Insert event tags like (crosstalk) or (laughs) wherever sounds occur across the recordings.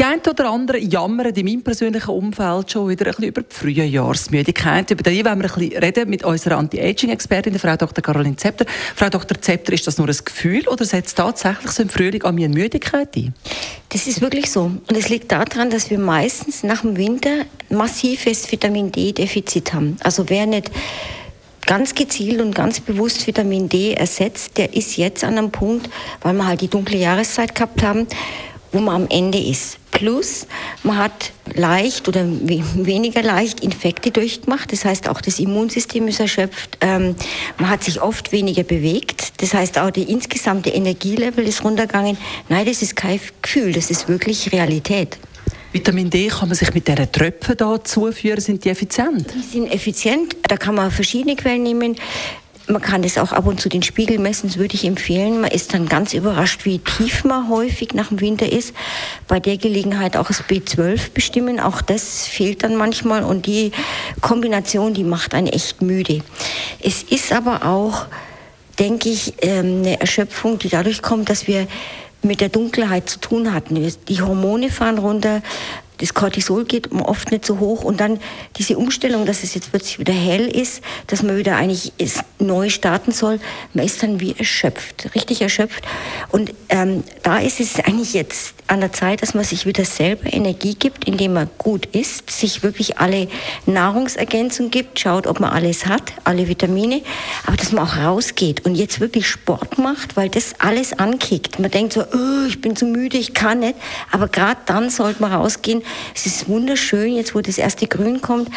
die einen oder anderen jammern in meinem persönlichen Umfeld schon wieder ein bisschen über die frühe Jahresmüdigkeit. Über die wollen wir ein bisschen reden mit unserer Anti-Aging-Expertin, Frau Dr. Caroline Zepter. Frau Dr. Zepter, ist das nur ein Gefühl oder setzt tatsächlich so im Frühling an mir Müdigkeit ein? Das ist wirklich so. Und es liegt daran, dass wir meistens nach dem Winter massives Vitamin D-Defizit haben. Also wer nicht ganz gezielt und ganz bewusst Vitamin D ersetzt, der ist jetzt an einem Punkt, weil wir halt die dunkle Jahreszeit gehabt haben, wo man am Ende ist. Plus, man hat leicht oder weniger leicht Infekte durchgemacht. Das heißt, auch das Immunsystem ist erschöpft. Ähm, man hat sich oft weniger bewegt. Das heißt, auch die insgesamte Energielevel ist runtergegangen. Nein, das ist kein Gefühl, das ist wirklich Realität. Vitamin D kann man sich mit diesen Tröpfen da zuführen. Sind die effizient? Die sind effizient. Da kann man verschiedene Quellen nehmen. Man kann das auch ab und zu den Spiegel messen, das würde ich empfehlen. Man ist dann ganz überrascht, wie tief man häufig nach dem Winter ist. Bei der Gelegenheit auch das B12 bestimmen, auch das fehlt dann manchmal und die Kombination, die macht einen echt müde. Es ist aber auch, denke ich, ähm, eine Erschöpfung, die dadurch kommt, dass wir mit der Dunkelheit zu tun hatten. Die Hormone fahren runter, das Cortisol geht oft nicht so hoch und dann diese Umstellung, dass es jetzt plötzlich wieder hell ist, dass man wieder eigentlich neu starten soll, man ist dann wie erschöpft, richtig erschöpft. Und ähm, da ist es eigentlich jetzt an der Zeit, dass man sich wieder selber Energie gibt, indem man gut isst, sich wirklich alle Nahrungsergänzungen gibt, schaut, ob man alles hat, alle Vitamine, aber dass man auch rausgeht und jetzt wirklich Sport macht, weil das alles ankickt. Man denkt so, oh, ich bin zu müde, ich kann nicht, aber gerade dann sollte man rausgehen. Es ist wunderschön, jetzt wo das erste Grün kommt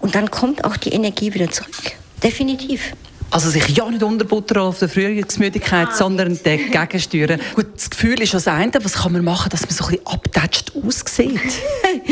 und dann kommt auch die Energie wieder zurück. Definitiv. Also sich ja nicht unterbuttern auf der Frühjahrsmüdigkeit, ah. sondern dagegen steuern. Gut, das Gefühl ist das eine, was kann man machen, dass man so ein bisschen abgetatscht aussieht?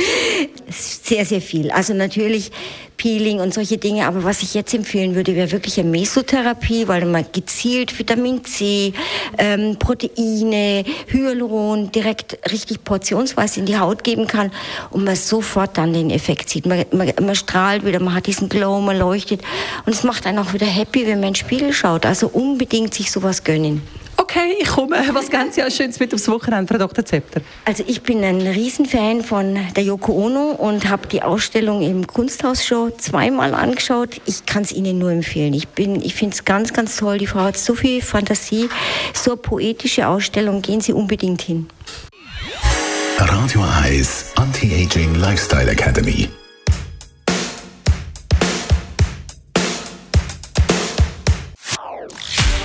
(laughs) sehr, sehr viel. Also natürlich Peeling und solche Dinge. Aber was ich jetzt empfehlen würde, wäre wirklich eine Mesotherapie, weil man gezielt Vitamin C, ähm, Proteine, Hyaluron direkt richtig portionsweise in die Haut geben kann und man sofort dann den Effekt sieht. Man, man, man strahlt wieder, man hat diesen Glow, man leuchtet und es macht einen auch wieder happy, wenn man in den Spiegel schaut. Also unbedingt sich sowas gönnen. Okay, ich komme. Was ganz ja Schönes mit aufs Wochenende, Frau Dr. Zepter? Also ich bin ein Riesenfan von der Yoko Ono und habe die Ausstellung im Kunsthaus schon zweimal angeschaut. Ich kann es Ihnen nur empfehlen. Ich, ich finde es ganz, ganz toll. Die Frau hat so viel Fantasie, so eine poetische Ausstellung. Gehen Sie unbedingt hin. Radio Eyes Anti-Aging Lifestyle Academy.